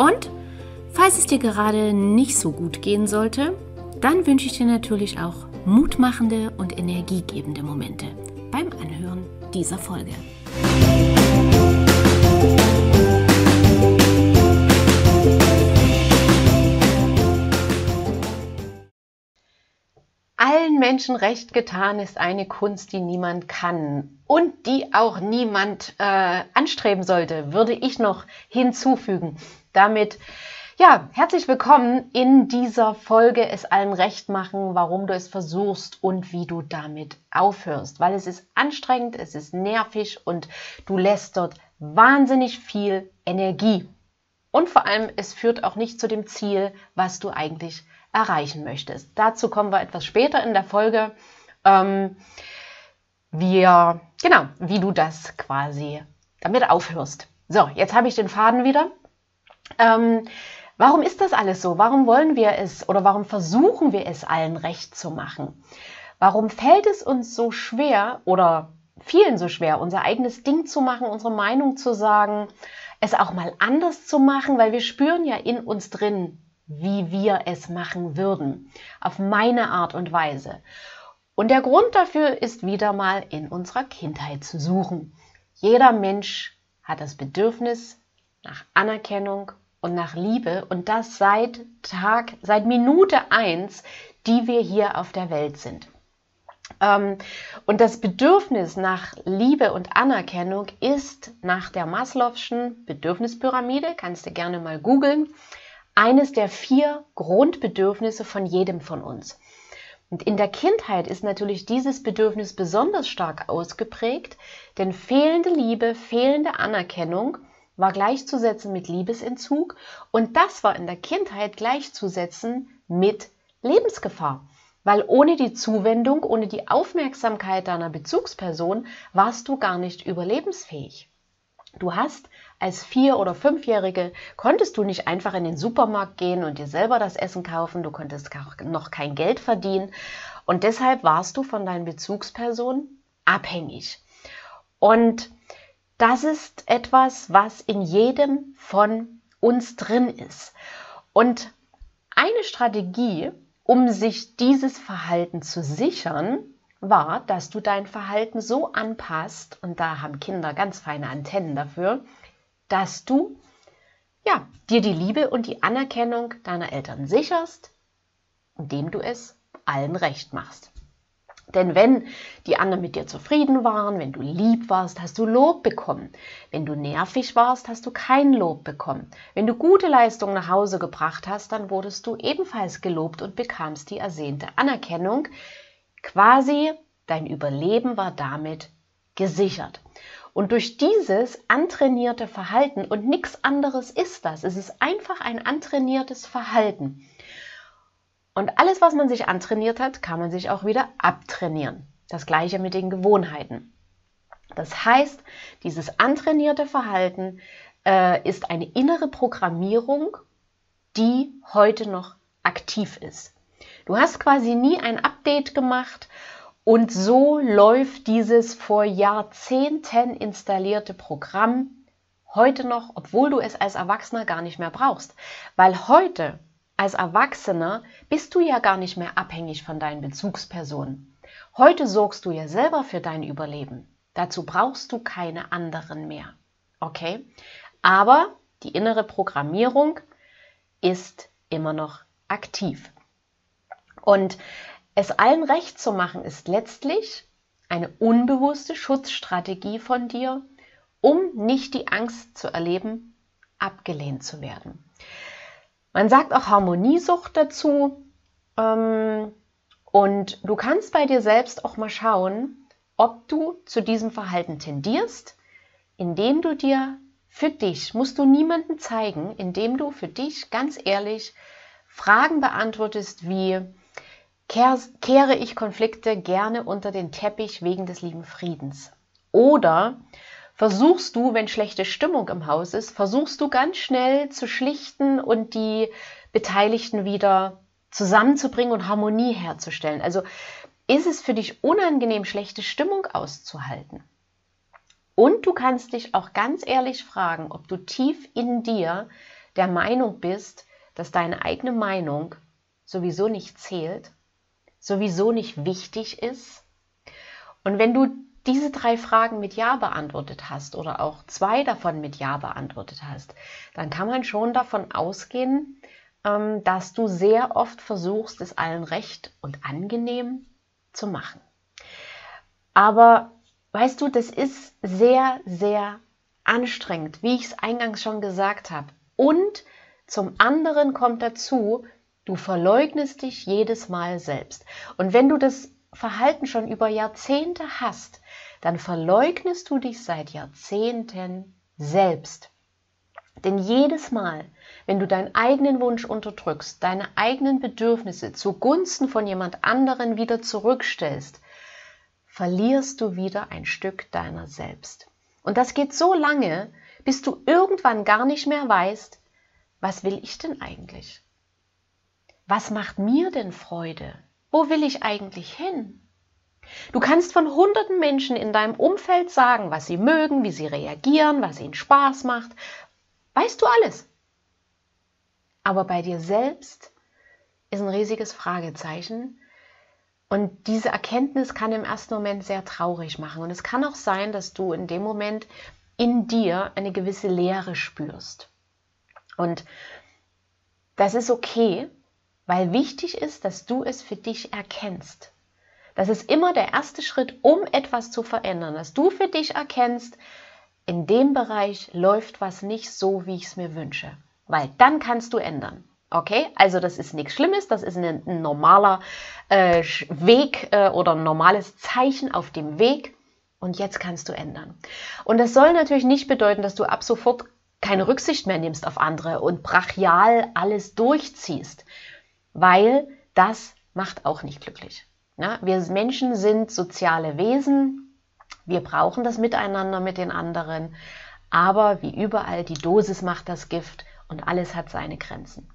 und falls es dir gerade nicht so gut gehen sollte, dann wünsche ich dir natürlich auch mutmachende und energiegebende Momente beim Anhören dieser Folge. Allen Menschen recht getan ist eine Kunst, die niemand kann und die auch niemand äh, anstreben sollte, würde ich noch hinzufügen damit ja, herzlich willkommen in dieser Folge Es allen recht machen, warum du es versuchst und wie du damit aufhörst. Weil es ist anstrengend, es ist nervig und du lässt dort wahnsinnig viel Energie. Und vor allem, es führt auch nicht zu dem Ziel, was du eigentlich erreichen möchtest. Dazu kommen wir etwas später in der Folge. Ähm, wir, genau, wie du das quasi damit aufhörst. So, jetzt habe ich den Faden wieder. Ähm, warum ist das alles so? Warum wollen wir es oder warum versuchen wir es allen recht zu machen? Warum fällt es uns so schwer oder vielen so schwer, unser eigenes Ding zu machen, unsere Meinung zu sagen, es auch mal anders zu machen, weil wir spüren ja in uns drin, wie wir es machen würden, auf meine Art und Weise. Und der Grund dafür ist wieder mal in unserer Kindheit zu suchen. Jeder Mensch hat das Bedürfnis nach Anerkennung und nach Liebe und das seit Tag, seit Minute eins, die wir hier auf der Welt sind. Ähm, und das Bedürfnis nach Liebe und Anerkennung ist nach der Maslow'schen Bedürfnispyramide, kannst du gerne mal googeln, eines der vier Grundbedürfnisse von jedem von uns. Und in der Kindheit ist natürlich dieses Bedürfnis besonders stark ausgeprägt, denn fehlende Liebe, fehlende Anerkennung war gleichzusetzen mit Liebesentzug und das war in der Kindheit gleichzusetzen mit Lebensgefahr. Weil ohne die Zuwendung, ohne die Aufmerksamkeit deiner Bezugsperson warst du gar nicht überlebensfähig. Du hast als Vier- oder Fünfjährige konntest du nicht einfach in den Supermarkt gehen und dir selber das Essen kaufen, du konntest noch kein Geld verdienen und deshalb warst du von deinen Bezugspersonen abhängig. Und das ist etwas, was in jedem von uns drin ist. Und eine Strategie, um sich dieses Verhalten zu sichern, war, dass du dein Verhalten so anpasst, und da haben Kinder ganz feine Antennen dafür, dass du ja, dir die Liebe und die Anerkennung deiner Eltern sicherst, indem du es allen recht machst. Denn wenn die anderen mit dir zufrieden waren, wenn du lieb warst, hast du Lob bekommen. Wenn du nervig warst, hast du kein Lob bekommen. Wenn du gute Leistungen nach Hause gebracht hast, dann wurdest du ebenfalls gelobt und bekamst die ersehnte Anerkennung. Quasi dein Überleben war damit gesichert. Und durch dieses antrainierte Verhalten, und nichts anderes ist das, es ist einfach ein antrainiertes Verhalten, und alles, was man sich antrainiert hat, kann man sich auch wieder abtrainieren. Das gleiche mit den Gewohnheiten. Das heißt, dieses antrainierte Verhalten äh, ist eine innere Programmierung, die heute noch aktiv ist. Du hast quasi nie ein Update gemacht und so läuft dieses vor Jahrzehnten installierte Programm heute noch, obwohl du es als Erwachsener gar nicht mehr brauchst. Weil heute als Erwachsener bist du ja gar nicht mehr abhängig von deinen Bezugspersonen. Heute sorgst du ja selber für dein Überleben. Dazu brauchst du keine anderen mehr. Okay? Aber die innere Programmierung ist immer noch aktiv. Und es allen recht zu machen, ist letztlich eine unbewusste Schutzstrategie von dir, um nicht die Angst zu erleben, abgelehnt zu werden. Man sagt auch Harmoniesucht dazu. Ähm, und du kannst bei dir selbst auch mal schauen, ob du zu diesem Verhalten tendierst, indem du dir für dich, musst du niemanden zeigen, indem du für dich ganz ehrlich Fragen beantwortest wie, kehre ich Konflikte gerne unter den Teppich wegen des lieben Friedens? Oder versuchst du, wenn schlechte Stimmung im Haus ist, versuchst du ganz schnell zu schlichten und die Beteiligten wieder zusammenzubringen und Harmonie herzustellen. Also ist es für dich unangenehm, schlechte Stimmung auszuhalten? Und du kannst dich auch ganz ehrlich fragen, ob du tief in dir der Meinung bist, dass deine eigene Meinung sowieso nicht zählt, sowieso nicht wichtig ist. Und wenn du diese drei Fragen mit Ja beantwortet hast oder auch zwei davon mit Ja beantwortet hast, dann kann man schon davon ausgehen, ähm, dass du sehr oft versuchst, es allen recht und angenehm zu machen. Aber weißt du, das ist sehr, sehr anstrengend, wie ich es eingangs schon gesagt habe. Und zum anderen kommt dazu, du verleugnest dich jedes Mal selbst. Und wenn du das Verhalten schon über Jahrzehnte hast, dann verleugnest du dich seit Jahrzehnten selbst. Denn jedes Mal, wenn du deinen eigenen Wunsch unterdrückst, deine eigenen Bedürfnisse zugunsten von jemand anderen wieder zurückstellst, verlierst du wieder ein Stück deiner selbst. Und das geht so lange, bis du irgendwann gar nicht mehr weißt, was will ich denn eigentlich? Was macht mir denn Freude? Wo will ich eigentlich hin? Du kannst von hunderten Menschen in deinem Umfeld sagen, was sie mögen, wie sie reagieren, was ihnen Spaß macht. Weißt du alles. Aber bei dir selbst ist ein riesiges Fragezeichen. Und diese Erkenntnis kann im ersten Moment sehr traurig machen. Und es kann auch sein, dass du in dem Moment in dir eine gewisse Leere spürst. Und das ist okay, weil wichtig ist, dass du es für dich erkennst. Das ist immer der erste Schritt, um etwas zu verändern, dass du für dich erkennst, in dem Bereich läuft was nicht so, wie ich es mir wünsche. Weil dann kannst du ändern. Okay, also das ist nichts Schlimmes, das ist ein, normaler äh, Weg äh, oder ein normales Zeichen auf dem Weg und jetzt kannst du ändern. Und das soll natürlich nicht bedeuten, dass du ab sofort keine Rücksicht mehr nimmst auf andere und brachial alles durchziehst, weil das macht auch nicht glücklich. Ja, wir Menschen sind soziale Wesen. Wir brauchen das Miteinander mit den anderen. Aber wie überall, die Dosis macht das Gift und alles hat seine Grenzen.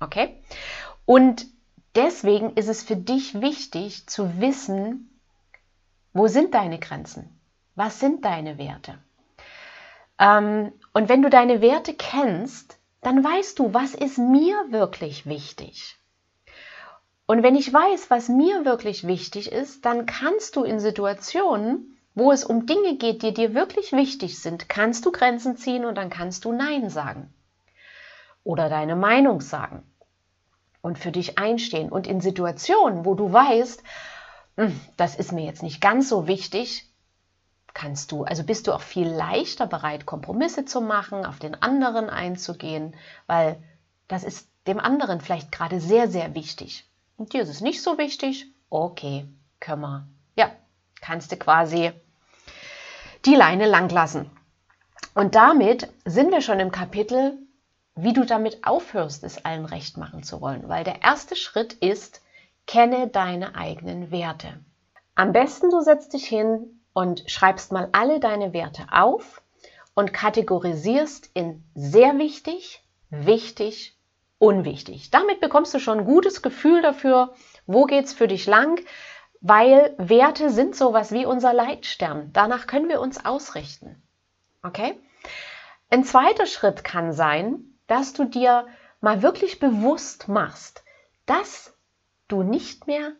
Okay? Und deswegen ist es für dich wichtig zu wissen, wo sind deine Grenzen? Was sind deine Werte? Ähm, und wenn du deine Werte kennst, dann weißt du, was ist mir wirklich wichtig. Und wenn ich weiß, was mir wirklich wichtig ist, dann kannst du in Situationen, wo es um Dinge geht, die dir wirklich wichtig sind, kannst du Grenzen ziehen und dann kannst du Nein sagen. Oder deine Meinung sagen. Und für dich einstehen. Und in Situationen, wo du weißt, hm, das ist mir jetzt nicht ganz so wichtig, kannst du, also bist du auch viel leichter bereit, Kompromisse zu machen, auf den anderen einzugehen, weil das ist dem anderen vielleicht gerade sehr, sehr wichtig. Und dir ist es nicht so wichtig? Okay, können wir. Ja, kannst du quasi die Leine lang lassen. Und damit sind wir schon im Kapitel, wie du damit aufhörst, es allen recht machen zu wollen. Weil der erste Schritt ist, kenne deine eigenen Werte. Am besten du setzt dich hin und schreibst mal alle deine Werte auf und kategorisierst in sehr wichtig, wichtig unwichtig. Damit bekommst du schon ein gutes Gefühl dafür, wo geht es für dich lang, weil Werte sind sowas wie unser Leitstern. Danach können wir uns ausrichten. Okay? Ein zweiter Schritt kann sein, dass du dir mal wirklich bewusst machst, dass du nicht mehr,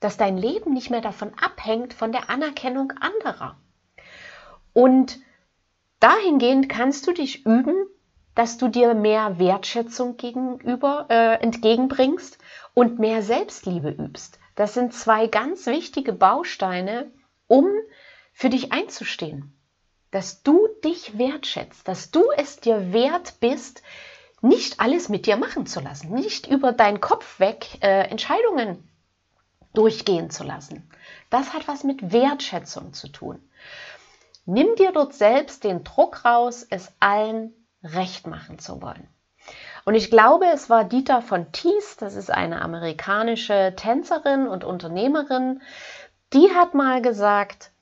dass dein Leben nicht mehr davon abhängt von der Anerkennung anderer. Und dahingehend kannst du dich üben, dass du dir mehr Wertschätzung gegenüber äh, entgegenbringst und mehr Selbstliebe übst. Das sind zwei ganz wichtige Bausteine, um für dich einzustehen. Dass du dich wertschätzt, dass du es dir wert bist, nicht alles mit dir machen zu lassen, nicht über deinen Kopf weg äh, Entscheidungen durchgehen zu lassen. Das hat was mit Wertschätzung zu tun. Nimm dir dort selbst den Druck raus, es allen recht machen zu wollen. Und ich glaube, es war Dieter von Thies, das ist eine amerikanische Tänzerin und Unternehmerin, die hat mal gesagt,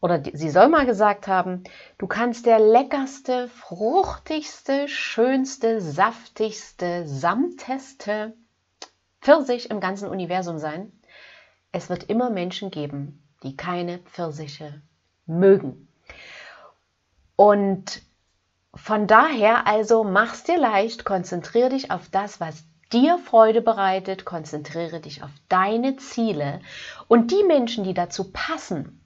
oder sie soll mal gesagt haben, du kannst der leckerste, fruchtigste, schönste, saftigste, samteste Pfirsich im ganzen Universum sein. Es wird immer Menschen geben, die keine Pfirsiche mögen. Und von daher also mach's dir leicht, konzentriere dich auf das, was dir Freude bereitet, konzentriere dich auf deine Ziele und die Menschen, die dazu passen,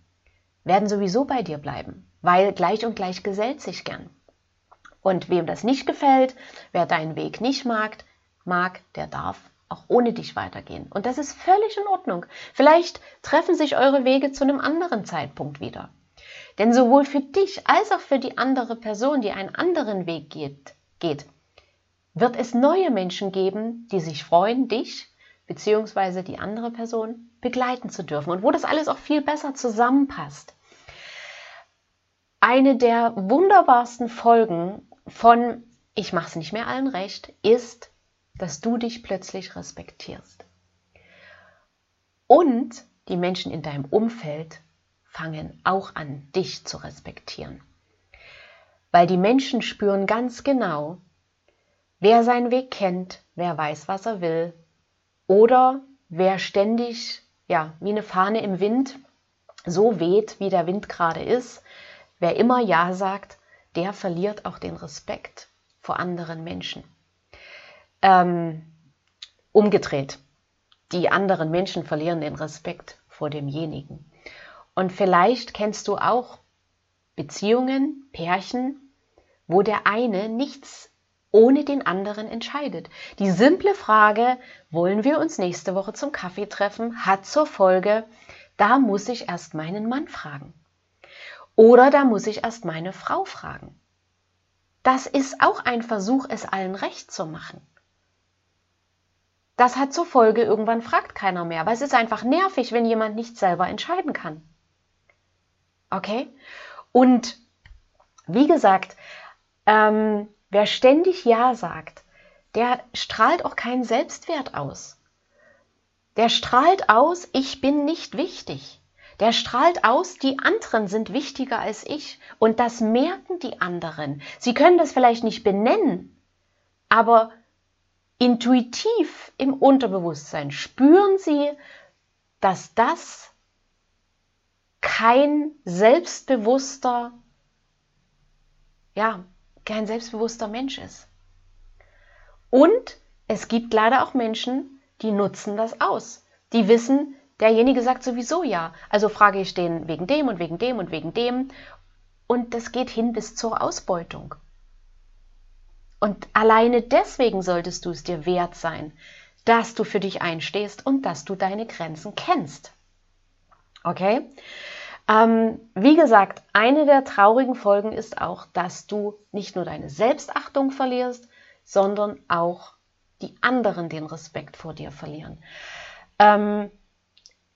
werden sowieso bei dir bleiben, weil gleich und gleich gesellt sich gern. Und wem das nicht gefällt, wer deinen Weg nicht mag, mag, der darf auch ohne dich weitergehen. Und das ist völlig in Ordnung. Vielleicht treffen sich eure Wege zu einem anderen Zeitpunkt wieder. Denn sowohl für dich als auch für die andere Person, die einen anderen Weg geht, geht wird es neue Menschen geben, die sich freuen, dich bzw. die andere Person begleiten zu dürfen und wo das alles auch viel besser zusammenpasst. Eine der wunderbarsten Folgen von Ich mache es nicht mehr allen recht ist, dass du dich plötzlich respektierst. Und die Menschen in deinem Umfeld fangen auch an, dich zu respektieren. Weil die Menschen spüren ganz genau, wer seinen Weg kennt, wer weiß, was er will, oder wer ständig, ja, wie eine Fahne im Wind, so weht, wie der Wind gerade ist, wer immer Ja sagt, der verliert auch den Respekt vor anderen Menschen. Ähm, umgedreht, die anderen Menschen verlieren den Respekt vor demjenigen. Und vielleicht kennst du auch Beziehungen, Pärchen, wo der eine nichts ohne den anderen entscheidet. Die simple Frage, wollen wir uns nächste Woche zum Kaffee treffen, hat zur Folge, da muss ich erst meinen Mann fragen. Oder da muss ich erst meine Frau fragen. Das ist auch ein Versuch, es allen recht zu machen. Das hat zur Folge, irgendwann fragt keiner mehr, weil es ist einfach nervig, wenn jemand nicht selber entscheiden kann. Okay? Und wie gesagt, ähm, wer ständig Ja sagt, der strahlt auch keinen Selbstwert aus. Der strahlt aus, ich bin nicht wichtig. Der strahlt aus, die anderen sind wichtiger als ich. Und das merken die anderen. Sie können das vielleicht nicht benennen, aber intuitiv im Unterbewusstsein spüren sie, dass das kein selbstbewusster, ja, kein selbstbewusster Mensch ist. Und es gibt leider auch Menschen, die nutzen das aus. Die wissen, derjenige sagt sowieso ja. Also frage ich den wegen dem und wegen dem und wegen dem. Und das geht hin bis zur Ausbeutung. Und alleine deswegen solltest du es dir wert sein, dass du für dich einstehst und dass du deine Grenzen kennst. Okay? Ähm, wie gesagt, eine der traurigen Folgen ist auch, dass du nicht nur deine Selbstachtung verlierst, sondern auch die anderen den Respekt vor dir verlieren. Ähm,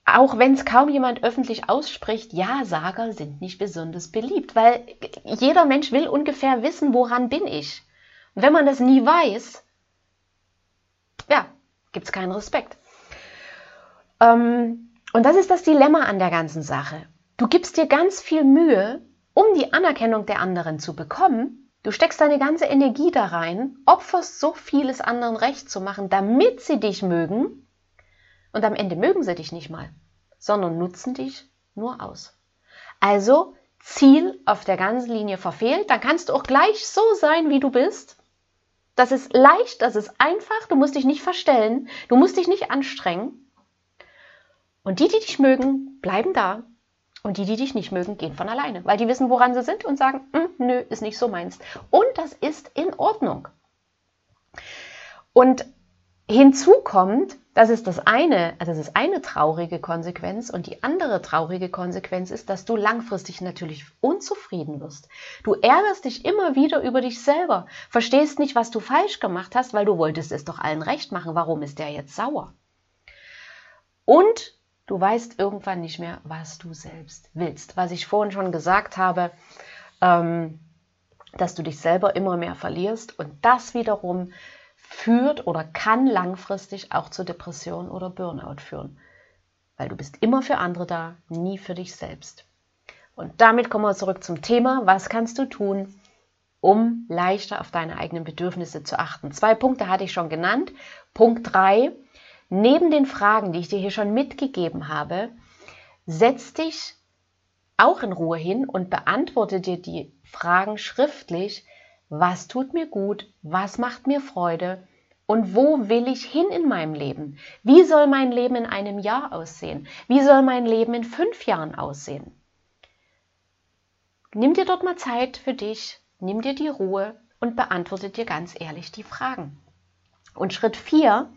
auch wenn es kaum jemand öffentlich ausspricht, Ja-Sager sind nicht besonders beliebt, weil jeder Mensch will ungefähr wissen, woran bin ich. Und wenn man das nie weiß, ja, gibt es keinen Respekt. Ähm, und das ist das Dilemma an der ganzen Sache. Du gibst dir ganz viel Mühe, um die Anerkennung der anderen zu bekommen. Du steckst deine ganze Energie da rein, opferst so vieles anderen recht zu machen, damit sie dich mögen. Und am Ende mögen sie dich nicht mal, sondern nutzen dich nur aus. Also Ziel auf der ganzen Linie verfehlt, dann kannst du auch gleich so sein, wie du bist. Das ist leicht, das ist einfach, du musst dich nicht verstellen, du musst dich nicht anstrengen. Und die, die dich mögen, bleiben da. Und die, die dich nicht mögen, gehen von alleine, weil die wissen, woran sie sind und sagen, hm, nö, ist nicht so meins. Und das ist in Ordnung. Und hinzu kommt, das ist das eine, also das ist eine traurige Konsequenz und die andere traurige Konsequenz ist, dass du langfristig natürlich unzufrieden wirst. Du ärgerst dich immer wieder über dich selber, verstehst nicht, was du falsch gemacht hast, weil du wolltest es doch allen recht machen. Warum ist der jetzt sauer? Und Du weißt irgendwann nicht mehr, was du selbst willst. Was ich vorhin schon gesagt habe, ähm, dass du dich selber immer mehr verlierst und das wiederum führt oder kann langfristig auch zu Depression oder Burnout führen. Weil du bist immer für andere da, nie für dich selbst. Und damit kommen wir zurück zum Thema, was kannst du tun, um leichter auf deine eigenen Bedürfnisse zu achten. Zwei Punkte hatte ich schon genannt. Punkt 3, neben den Fragen, die ich dir hier schon mitgegeben habe, setz dich auch in Ruhe hin und beantworte dir die Fragen schriftlich, was tut mir gut, was macht mir Freude und wo will ich hin in meinem Leben? Wie soll mein Leben in einem Jahr aussehen? Wie soll mein Leben in fünf Jahren aussehen? Nimm dir dort mal Zeit für dich, nimm dir die Ruhe und beantworte dir ganz ehrlich die Fragen. Und Schritt 4,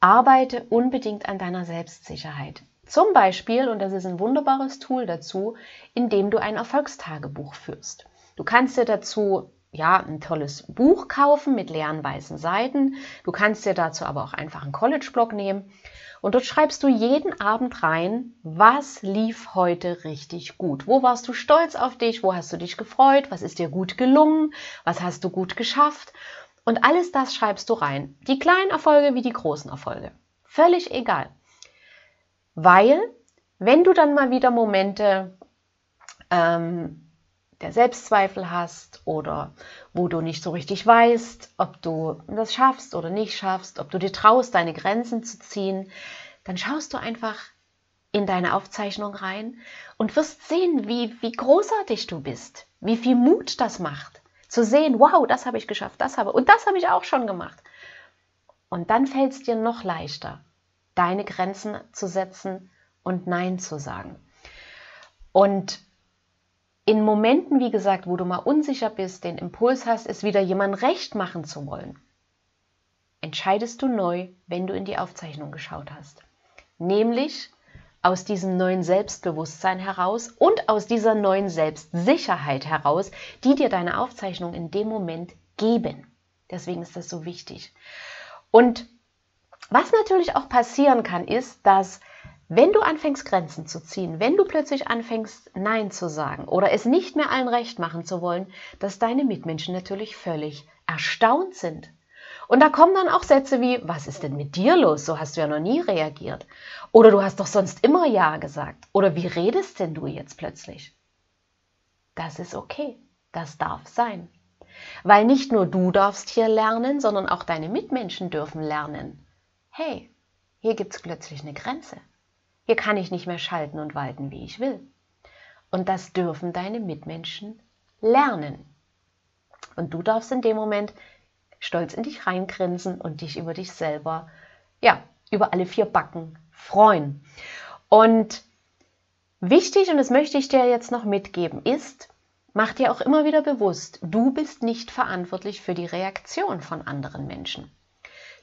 arbeite unbedingt an deiner Selbstsicherheit. Zum Beispiel, und das ist ein wunderbares Tool dazu, indem du ein Erfolgstagebuch führst. Du kannst dir dazu ja, ein tolles Buch kaufen mit leeren weißen Seiten. Du kannst dir dazu aber auch einfach einen College-Blog nehmen. Und dort schreibst du jeden Abend rein, was lief heute richtig gut? Wo warst du stolz auf dich? Wo hast du dich gefreut? Was ist dir gut gelungen? Was hast du gut geschafft? Und alles das schreibst du rein. Die kleinen Erfolge wie die großen Erfolge. Völlig egal. Weil, wenn du dann mal wieder Momente ähm, der Selbstzweifel hast oder wo du nicht so richtig weißt, ob du das schaffst oder nicht schaffst, ob du dir traust, deine Grenzen zu ziehen, dann schaust du einfach in deine Aufzeichnung rein und wirst sehen, wie, wie großartig du bist, wie viel Mut das macht, zu sehen, wow, das habe ich geschafft, das habe und das habe ich auch schon gemacht. Und dann fällt es dir noch leichter, deine Grenzen zu setzen und Nein zu sagen. Und in Momenten, wie gesagt, wo du mal unsicher bist, den Impuls hast, es wieder jemand recht machen zu wollen, entscheidest du neu, wenn du in die Aufzeichnung geschaut hast. Nämlich aus diesem neuen Selbstbewusstsein heraus und aus dieser neuen Selbstsicherheit heraus, die dir deine Aufzeichnung in dem Moment geben. Deswegen ist das so wichtig. Und was natürlich auch passieren kann, ist, dass wenn du anfängst, Grenzen zu ziehen, wenn du plötzlich anfängst, Nein zu sagen oder es nicht mehr allen recht machen zu wollen, dass deine Mitmenschen natürlich völlig erstaunt sind. Und da kommen dann auch Sätze wie, was ist denn mit dir los? So hast du ja noch nie reagiert. Oder du hast doch sonst immer Ja gesagt. Oder wie redest denn du jetzt plötzlich? Das ist okay. Das darf sein. Weil nicht nur du darfst hier lernen, sondern auch deine Mitmenschen dürfen lernen. Hey, hier gibt es plötzlich eine Grenze. Hier kann ich nicht mehr schalten und walten, wie ich will. Und das dürfen deine Mitmenschen lernen. Und du darfst in dem Moment stolz in dich reingrinsen und dich über dich selber, ja, über alle vier Backen freuen. Und wichtig, und das möchte ich dir jetzt noch mitgeben, ist, mach dir auch immer wieder bewusst, du bist nicht verantwortlich für die Reaktion von anderen Menschen.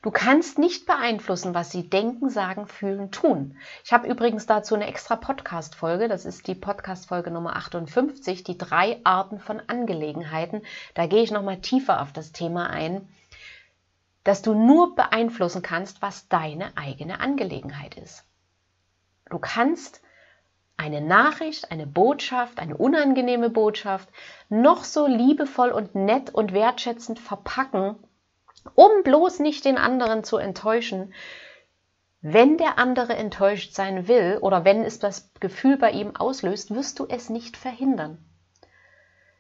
Du kannst nicht beeinflussen, was sie denken, sagen, fühlen, tun. Ich habe übrigens dazu eine extra Podcast-Folge. Das ist die Podcast-Folge Nummer 58, die drei Arten von Angelegenheiten. Da gehe ich nochmal tiefer auf das Thema ein, dass du nur beeinflussen kannst, was deine eigene Angelegenheit ist. Du kannst eine Nachricht, eine Botschaft, eine unangenehme Botschaft noch so liebevoll und nett und wertschätzend verpacken um bloß nicht den anderen zu enttäuschen, wenn der andere enttäuscht sein will oder wenn es das Gefühl bei ihm auslöst, wirst du es nicht verhindern.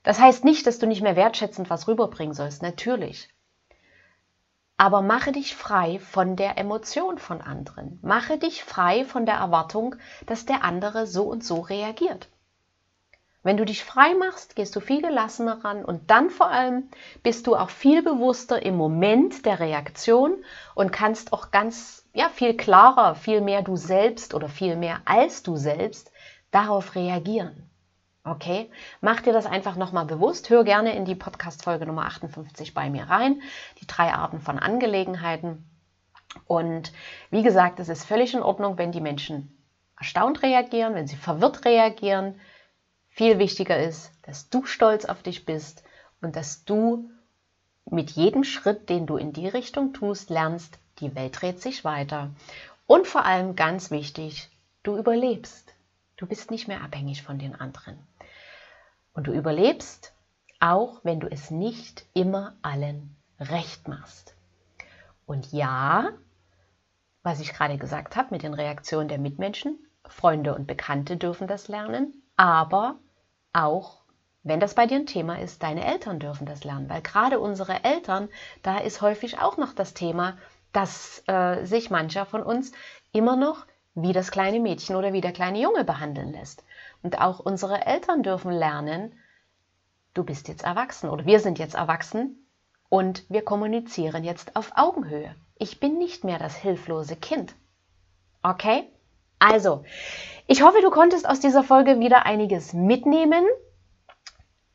Das heißt nicht, dass du nicht mehr wertschätzend was rüberbringen sollst, natürlich. Aber mache dich frei von der Emotion von anderen. Mache dich frei von der Erwartung, dass der andere so und so reagiert. Wenn du dich frei machst, gehst du viel gelassener ran und dann vor allem bist du auch viel bewusster im Moment der Reaktion und kannst auch ganz, ja, viel klarer, viel mehr du selbst oder viel mehr als du selbst darauf reagieren. Okay? Mach dir das einfach nochmal bewusst. Hör gerne in die Podcast-Folge Nummer 58 bei mir rein. Die drei Arten von Angelegenheiten. Und wie gesagt, es ist völlig in Ordnung, wenn die Menschen erstaunt reagieren, wenn sie verwirrt reagieren, viel wichtiger ist, dass du stolz auf dich bist und dass du mit jedem Schritt, den du in die Richtung tust, lernst, die Welt dreht sich weiter. Und vor allem ganz wichtig, Du überlebst. Du bist nicht mehr abhängig von den anderen. Und du überlebst, auch wenn du es nicht immer allen recht machst. Und ja, was ich gerade gesagt habe mit den Reaktionen der Mitmenschen, Freunde und Bekannte dürfen das lernen, aber auch, wenn das bei dir ein Thema ist, deine Eltern dürfen das lernen, weil gerade unsere Eltern, da ist häufig auch noch das Thema, dass äh, sich mancher von uns immer noch wie das kleine Mädchen oder wie der kleine Junge behandeln lässt. Und auch unsere Eltern dürfen lernen, du bist jetzt erwachsen oder wir sind jetzt erwachsen und wir kommunizieren jetzt auf Augenhöhe. Ich bin nicht mehr das hilflose Kind. Okay? Also, ich hoffe, du konntest aus dieser Folge wieder einiges mitnehmen.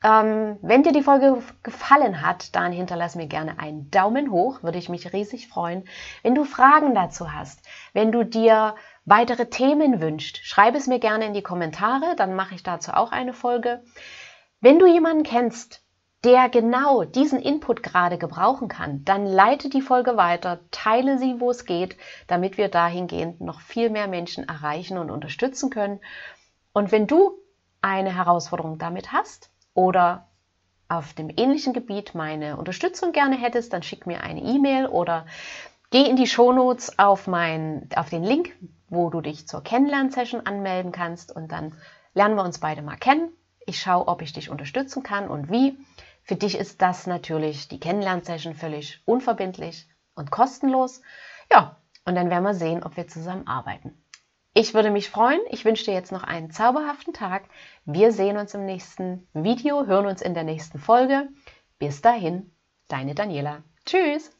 Ähm, wenn dir die Folge gefallen hat, dann hinterlass mir gerne einen Daumen hoch, würde ich mich riesig freuen. Wenn du Fragen dazu hast, wenn du dir weitere Themen wünscht, schreib es mir gerne in die Kommentare, dann mache ich dazu auch eine Folge. Wenn du jemanden kennst, der genau diesen Input gerade gebrauchen kann, dann leite die Folge weiter, teile sie, wo es geht, damit wir dahingehend noch viel mehr Menschen erreichen und unterstützen können. Und wenn du eine Herausforderung damit hast oder auf dem ähnlichen Gebiet meine Unterstützung gerne hättest, dann schick mir eine E-Mail oder geh in die Shownotes auf, mein, auf den Link, wo du dich zur Kennenlern-Session anmelden kannst und dann lernen wir uns beide mal kennen. Ich schaue, ob ich dich unterstützen kann und wie. Für dich ist das natürlich die Kennenlern-Session völlig unverbindlich und kostenlos. Ja, und dann werden wir sehen, ob wir zusammen arbeiten. Ich würde mich freuen. Ich wünsche dir jetzt noch einen zauberhaften Tag. Wir sehen uns im nächsten Video, hören uns in der nächsten Folge. Bis dahin, deine Daniela. Tschüss!